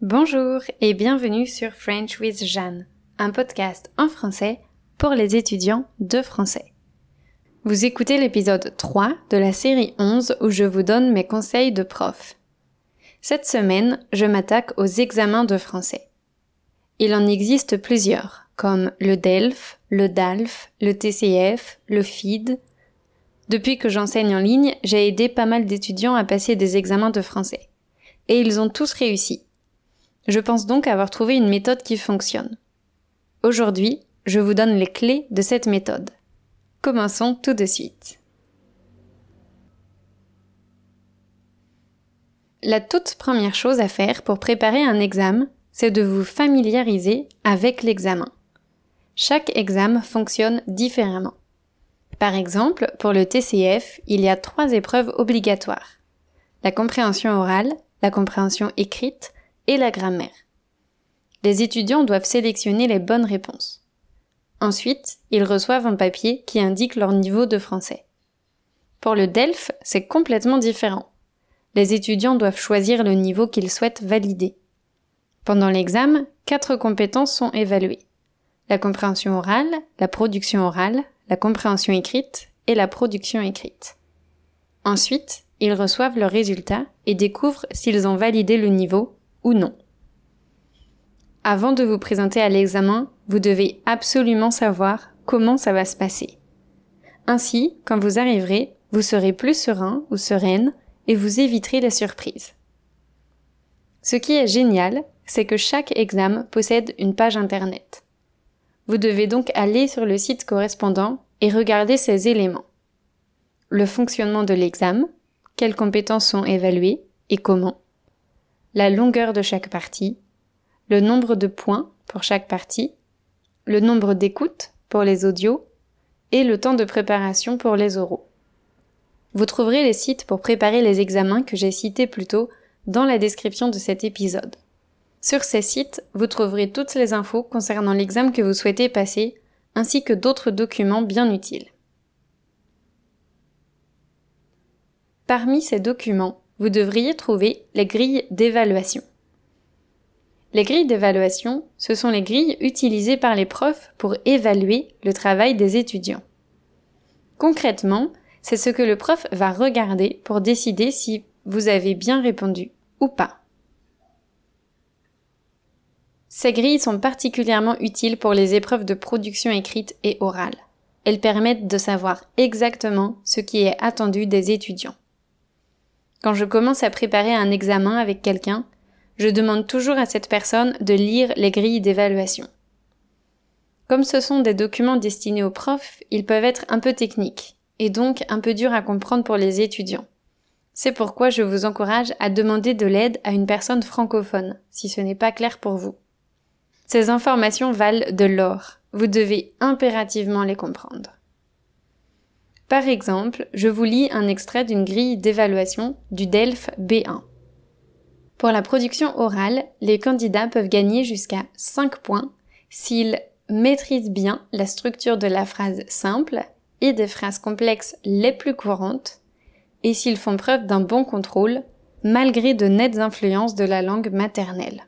Bonjour et bienvenue sur French with Jeanne, un podcast en français pour les étudiants de français. Vous écoutez l'épisode 3 de la série 11 où je vous donne mes conseils de prof. Cette semaine, je m'attaque aux examens de français. Il en existe plusieurs, comme le DELF, le DALF, le TCF, le FID. Depuis que j'enseigne en ligne, j'ai aidé pas mal d'étudiants à passer des examens de français. Et ils ont tous réussi. Je pense donc avoir trouvé une méthode qui fonctionne. Aujourd'hui, je vous donne les clés de cette méthode. Commençons tout de suite. La toute première chose à faire pour préparer un examen, c'est de vous familiariser avec l'examen. Chaque examen fonctionne différemment. Par exemple, pour le TCF, il y a trois épreuves obligatoires. La compréhension orale, la compréhension écrite et la grammaire. Les étudiants doivent sélectionner les bonnes réponses. Ensuite, ils reçoivent un papier qui indique leur niveau de français. Pour le DELF, c'est complètement différent. Les étudiants doivent choisir le niveau qu'ils souhaitent valider. Pendant l'examen, quatre compétences sont évaluées. La compréhension orale, la production orale, la compréhension écrite et la production écrite. Ensuite, ils reçoivent leurs résultats et découvrent s'ils ont validé le niveau non. Avant de vous présenter à l'examen, vous devez absolument savoir comment ça va se passer. Ainsi, quand vous arriverez, vous serez plus serein ou sereine et vous éviterez la surprise. Ce qui est génial, c'est que chaque examen possède une page internet. Vous devez donc aller sur le site correspondant et regarder ces éléments. Le fonctionnement de l'examen, quelles compétences sont évaluées et comment, la longueur de chaque partie, le nombre de points pour chaque partie, le nombre d'écoutes pour les audios et le temps de préparation pour les oraux. Vous trouverez les sites pour préparer les examens que j'ai cités plus tôt dans la description de cet épisode. Sur ces sites, vous trouverez toutes les infos concernant l'examen que vous souhaitez passer, ainsi que d'autres documents bien utiles. Parmi ces documents, vous devriez trouver les grilles d'évaluation. Les grilles d'évaluation, ce sont les grilles utilisées par les profs pour évaluer le travail des étudiants. Concrètement, c'est ce que le prof va regarder pour décider si vous avez bien répondu ou pas. Ces grilles sont particulièrement utiles pour les épreuves de production écrite et orale. Elles permettent de savoir exactement ce qui est attendu des étudiants. Quand je commence à préparer un examen avec quelqu'un, je demande toujours à cette personne de lire les grilles d'évaluation. Comme ce sont des documents destinés aux profs, ils peuvent être un peu techniques, et donc un peu durs à comprendre pour les étudiants. C'est pourquoi je vous encourage à demander de l'aide à une personne francophone, si ce n'est pas clair pour vous. Ces informations valent de l'or. Vous devez impérativement les comprendre. Par exemple, je vous lis un extrait d'une grille d'évaluation du DELF B1. Pour la production orale, les candidats peuvent gagner jusqu'à 5 points s'ils maîtrisent bien la structure de la phrase simple et des phrases complexes les plus courantes, et s'ils font preuve d'un bon contrôle, malgré de nettes influences de la langue maternelle.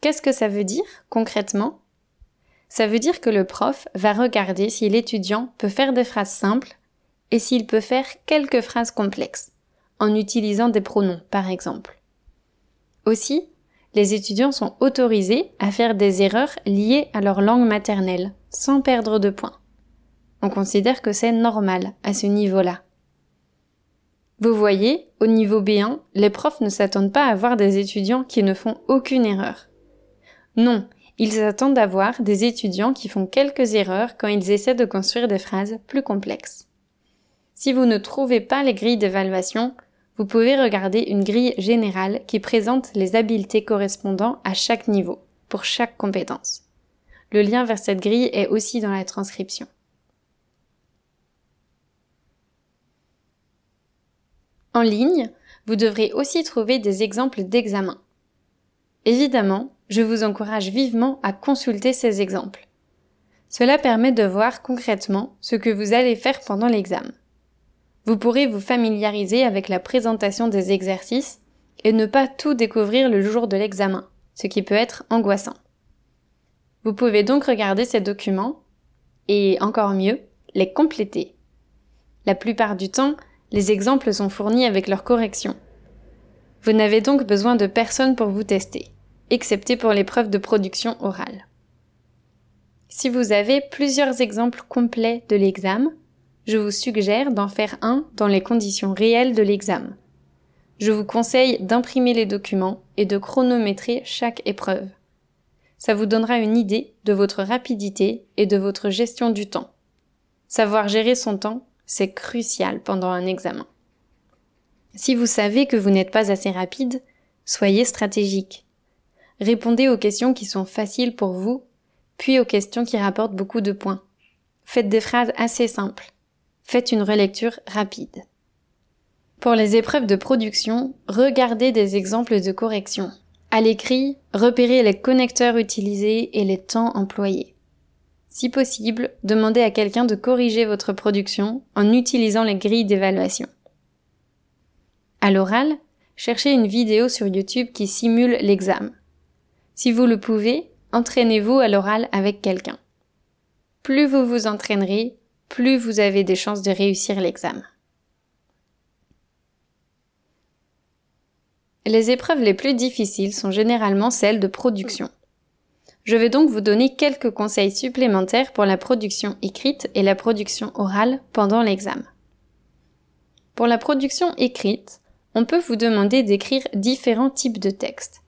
Qu'est-ce que ça veut dire concrètement? Ça veut dire que le prof va regarder si l'étudiant peut faire des phrases simples et s'il peut faire quelques phrases complexes, en utilisant des pronoms par exemple. Aussi, les étudiants sont autorisés à faire des erreurs liées à leur langue maternelle, sans perdre de points. On considère que c'est normal à ce niveau-là. Vous voyez, au niveau B1, les profs ne s'attendent pas à voir des étudiants qui ne font aucune erreur. Non, ils attendent d'avoir des étudiants qui font quelques erreurs quand ils essaient de construire des phrases plus complexes. Si vous ne trouvez pas les grilles d'évaluation, vous pouvez regarder une grille générale qui présente les habiletés correspondant à chaque niveau, pour chaque compétence. Le lien vers cette grille est aussi dans la transcription. En ligne, vous devrez aussi trouver des exemples d'examens. Évidemment, je vous encourage vivement à consulter ces exemples. Cela permet de voir concrètement ce que vous allez faire pendant l'examen. Vous pourrez vous familiariser avec la présentation des exercices et ne pas tout découvrir le jour de l'examen, ce qui peut être angoissant. Vous pouvez donc regarder ces documents et, encore mieux, les compléter. La plupart du temps, les exemples sont fournis avec leurs corrections. Vous n'avez donc besoin de personne pour vous tester, excepté pour l'épreuve de production orale. Si vous avez plusieurs exemples complets de l'examen, je vous suggère d'en faire un dans les conditions réelles de l'examen. Je vous conseille d'imprimer les documents et de chronométrer chaque épreuve. Ça vous donnera une idée de votre rapidité et de votre gestion du temps. Savoir gérer son temps, c'est crucial pendant un examen. Si vous savez que vous n'êtes pas assez rapide, soyez stratégique. Répondez aux questions qui sont faciles pour vous, puis aux questions qui rapportent beaucoup de points. Faites des phrases assez simples. Faites une relecture rapide. Pour les épreuves de production, regardez des exemples de correction. À l'écrit, repérez les connecteurs utilisés et les temps employés. Si possible, demandez à quelqu'un de corriger votre production en utilisant les grilles d'évaluation. À l'oral, cherchez une vidéo sur YouTube qui simule l'examen. Si vous le pouvez, entraînez-vous à l'oral avec quelqu'un. Plus vous vous entraînerez, plus vous avez des chances de réussir l'examen. Les épreuves les plus difficiles sont généralement celles de production. Je vais donc vous donner quelques conseils supplémentaires pour la production écrite et la production orale pendant l'examen. Pour la production écrite, on peut vous demander d'écrire différents types de textes.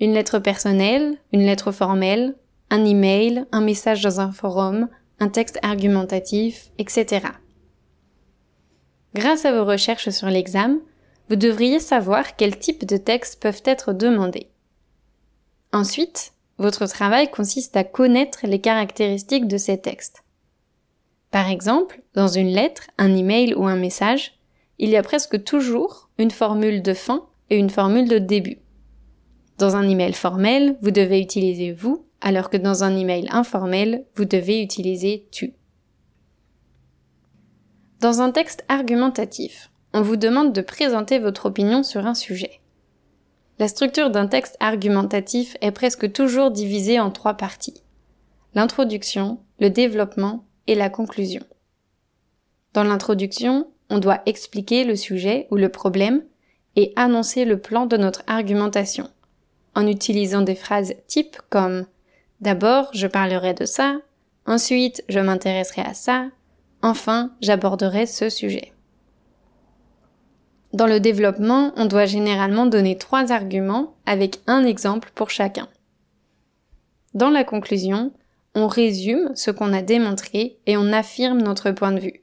Une lettre personnelle, une lettre formelle, un email, un message dans un forum, un texte argumentatif, etc. Grâce à vos recherches sur l'examen, vous devriez savoir quels types de textes peuvent être demandés. Ensuite, votre travail consiste à connaître les caractéristiques de ces textes. Par exemple, dans une lettre, un email ou un message, il y a presque toujours une formule de fin et une formule de début. Dans un email formel, vous devez utiliser vous, alors que dans un email informel, vous devez utiliser tu. Dans un texte argumentatif, on vous demande de présenter votre opinion sur un sujet. La structure d'un texte argumentatif est presque toujours divisée en trois parties. L'introduction, le développement et la conclusion. Dans l'introduction, on doit expliquer le sujet ou le problème et annoncer le plan de notre argumentation, en utilisant des phrases types comme D'abord, je parlerai de ça, ensuite, je m'intéresserai à ça, enfin, j'aborderai ce sujet. Dans le développement, on doit généralement donner trois arguments avec un exemple pour chacun. Dans la conclusion, on résume ce qu'on a démontré et on affirme notre point de vue.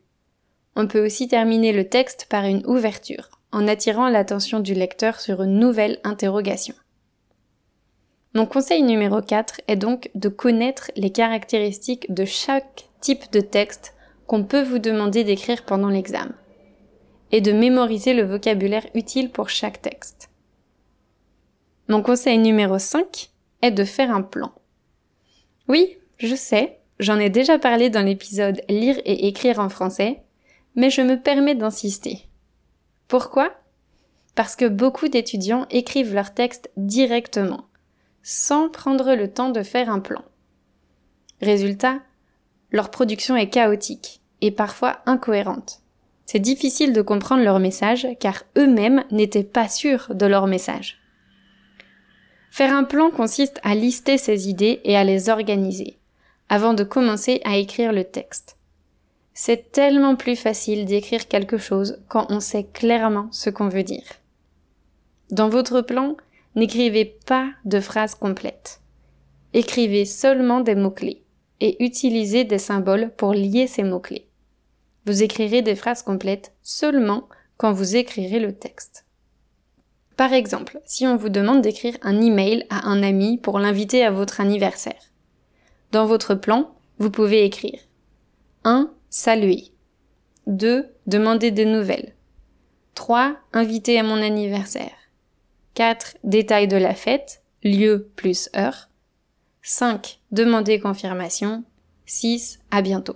On peut aussi terminer le texte par une ouverture, en attirant l'attention du lecteur sur une nouvelle interrogation. Mon conseil numéro 4 est donc de connaître les caractéristiques de chaque type de texte qu'on peut vous demander d'écrire pendant l'examen et de mémoriser le vocabulaire utile pour chaque texte. Mon conseil numéro 5 est de faire un plan. Oui, je sais, j'en ai déjà parlé dans l'épisode Lire et écrire en français, mais je me permets d'insister. Pourquoi? Parce que beaucoup d'étudiants écrivent leurs textes directement, sans prendre le temps de faire un plan. Résultat, leur production est chaotique et parfois incohérente. C'est difficile de comprendre leur message car eux-mêmes n'étaient pas sûrs de leur message. Faire un plan consiste à lister ses idées et à les organiser, avant de commencer à écrire le texte. C'est tellement plus facile d'écrire quelque chose quand on sait clairement ce qu'on veut dire. Dans votre plan, n'écrivez pas de phrases complètes. Écrivez seulement des mots-clés et utilisez des symboles pour lier ces mots-clés. Vous écrirez des phrases complètes seulement quand vous écrirez le texte. Par exemple, si on vous demande d'écrire un email à un ami pour l'inviter à votre anniversaire. Dans votre plan, vous pouvez écrire 1. Saluer 2. Demander des nouvelles 3. Inviter à mon anniversaire 4. Détail de la fête, lieu plus heure 5. Demander confirmation 6. À bientôt.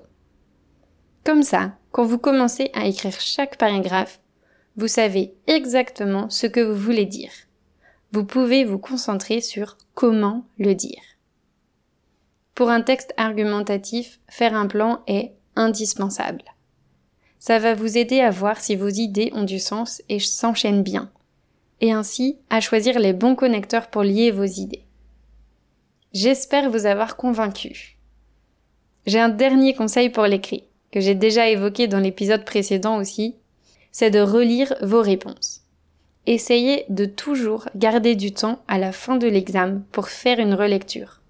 Comme ça, quand vous commencez à écrire chaque paragraphe, vous savez exactement ce que vous voulez dire. Vous pouvez vous concentrer sur comment le dire. Pour un texte argumentatif, faire un plan est indispensable. Ça va vous aider à voir si vos idées ont du sens et s'enchaînent bien, et ainsi à choisir les bons connecteurs pour lier vos idées. J'espère vous avoir convaincu. J'ai un dernier conseil pour l'écrit, que j'ai déjà évoqué dans l'épisode précédent aussi, c'est de relire vos réponses. Essayez de toujours garder du temps à la fin de l'examen pour faire une relecture.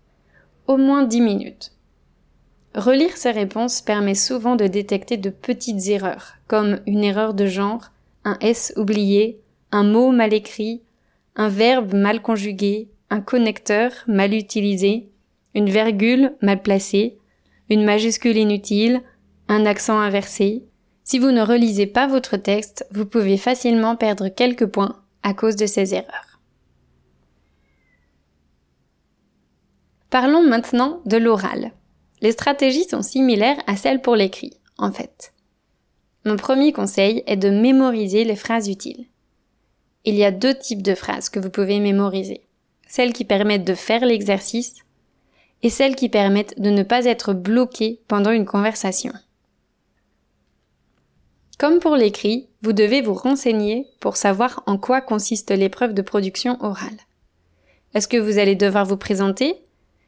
Au moins 10 minutes. Relire ces réponses permet souvent de détecter de petites erreurs, comme une erreur de genre, un S oublié, un mot mal écrit, un verbe mal conjugué, un connecteur mal utilisé, une virgule mal placée, une majuscule inutile, un accent inversé. Si vous ne relisez pas votre texte, vous pouvez facilement perdre quelques points à cause de ces erreurs. Parlons maintenant de l'oral. Les stratégies sont similaires à celles pour l'écrit, en fait. Mon premier conseil est de mémoriser les phrases utiles. Il y a deux types de phrases que vous pouvez mémoriser. Celles qui permettent de faire l'exercice et celles qui permettent de ne pas être bloqué pendant une conversation. Comme pour l'écrit, vous devez vous renseigner pour savoir en quoi consiste l'épreuve de production orale. Est-ce que vous allez devoir vous présenter?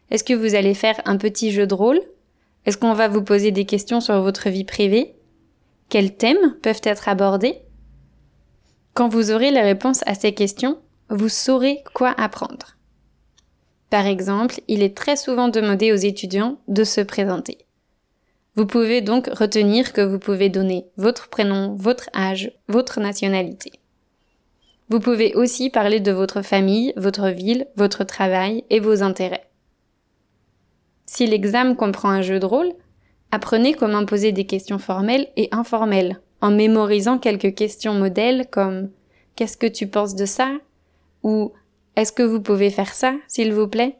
Est-ce que vous allez faire un petit jeu de rôle? Est-ce qu'on va vous poser des questions sur votre vie privée? Quels thèmes peuvent être abordés? Quand vous aurez les réponses à ces questions, vous saurez quoi apprendre. Par exemple, il est très souvent demandé aux étudiants de se présenter. Vous pouvez donc retenir que vous pouvez donner votre prénom, votre âge, votre nationalité. Vous pouvez aussi parler de votre famille, votre ville, votre travail et vos intérêts. Si l'examen comprend un jeu de rôle, apprenez comment poser des questions formelles et informelles, en mémorisant quelques questions modèles comme Qu'est-ce que tu penses de ça? ou est-ce que vous pouvez faire ça, s'il vous plaît?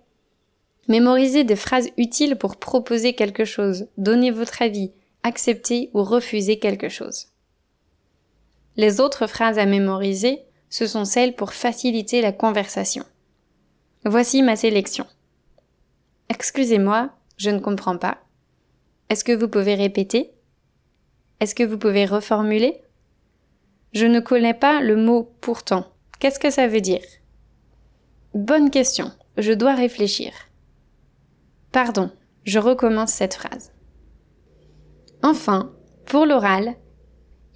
Mémorisez des phrases utiles pour proposer quelque chose, donner votre avis, accepter ou refuser quelque chose. Les autres phrases à mémoriser, ce sont celles pour faciliter la conversation. Voici ma sélection. Excusez-moi, je ne comprends pas. Est-ce que vous pouvez répéter? Est-ce que vous pouvez reformuler? Je ne connais pas le mot pourtant. Qu'est-ce que ça veut dire? Bonne question, je dois réfléchir. Pardon, je recommence cette phrase. Enfin, pour l'oral,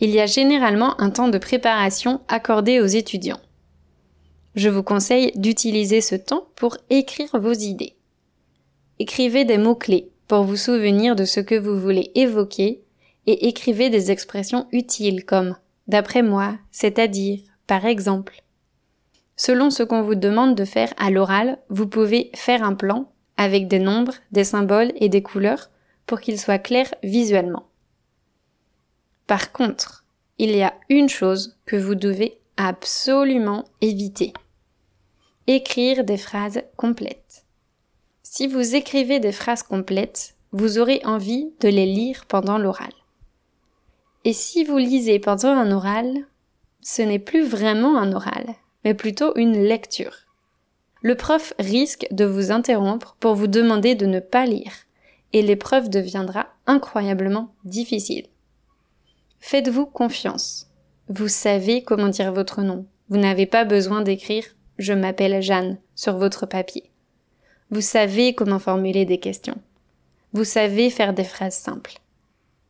il y a généralement un temps de préparation accordé aux étudiants. Je vous conseille d'utiliser ce temps pour écrire vos idées. Écrivez des mots-clés pour vous souvenir de ce que vous voulez évoquer et écrivez des expressions utiles comme d'après moi, c'est-à-dire, par exemple. Selon ce qu'on vous demande de faire à l'oral, vous pouvez faire un plan avec des nombres, des symboles et des couleurs pour qu'il soit clair visuellement. Par contre, il y a une chose que vous devez absolument éviter. Écrire des phrases complètes. Si vous écrivez des phrases complètes, vous aurez envie de les lire pendant l'oral. Et si vous lisez pendant un oral, ce n'est plus vraiment un oral, mais plutôt une lecture. Le prof risque de vous interrompre pour vous demander de ne pas lire, et l'épreuve deviendra incroyablement difficile. Faites-vous confiance. Vous savez comment dire votre nom. Vous n'avez pas besoin d'écrire Je m'appelle Jeanne sur votre papier. Vous savez comment formuler des questions. Vous savez faire des phrases simples.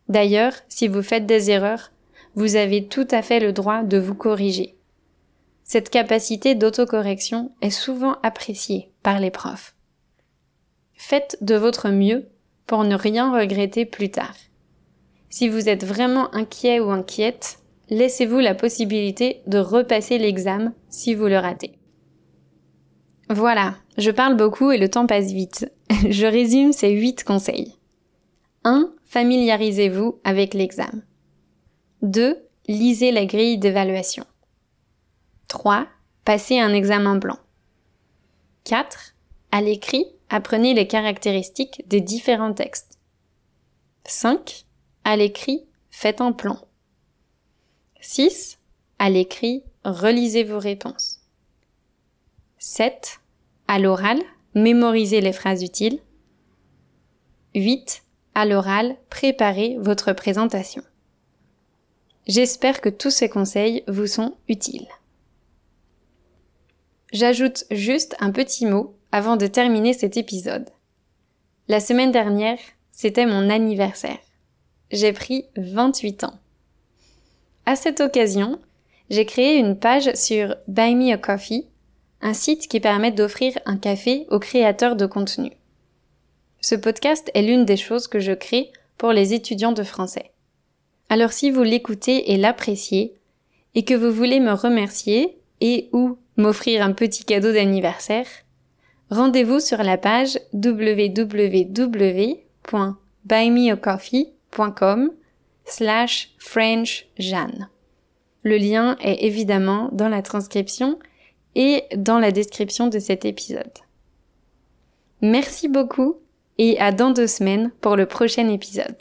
D'ailleurs, si vous faites des erreurs, vous avez tout à fait le droit de vous corriger. Cette capacité d'autocorrection est souvent appréciée par les profs. Faites de votre mieux pour ne rien regretter plus tard. Si vous êtes vraiment inquiet ou inquiète, laissez-vous la possibilité de repasser l'examen si vous le ratez. Voilà, je parle beaucoup et le temps passe vite. je résume ces huit conseils. 1. Familiarisez-vous avec l'examen. 2. Lisez la grille d'évaluation. 3. Passez un examen blanc. 4. À l'écrit, apprenez les caractéristiques des différents textes. 5. À l'écrit, faites un plan. 6. À l'écrit, relisez vos réponses. 7. À l'oral, mémorisez les phrases utiles. 8. À l'oral, préparez votre présentation. J'espère que tous ces conseils vous sont utiles. J'ajoute juste un petit mot avant de terminer cet épisode. La semaine dernière, c'était mon anniversaire. J'ai pris 28 ans. À cette occasion, j'ai créé une page sur Buy Me a Coffee, un site qui permet d'offrir un café aux créateurs de contenu. Ce podcast est l'une des choses que je crée pour les étudiants de français. Alors si vous l'écoutez et l'appréciez, et que vous voulez me remercier et ou m'offrir un petit cadeau d'anniversaire, rendez-vous sur la page www.buymeacoffee.com slash French Jeanne. Le lien est évidemment dans la transcription et dans la description de cet épisode. Merci beaucoup et à dans deux semaines pour le prochain épisode.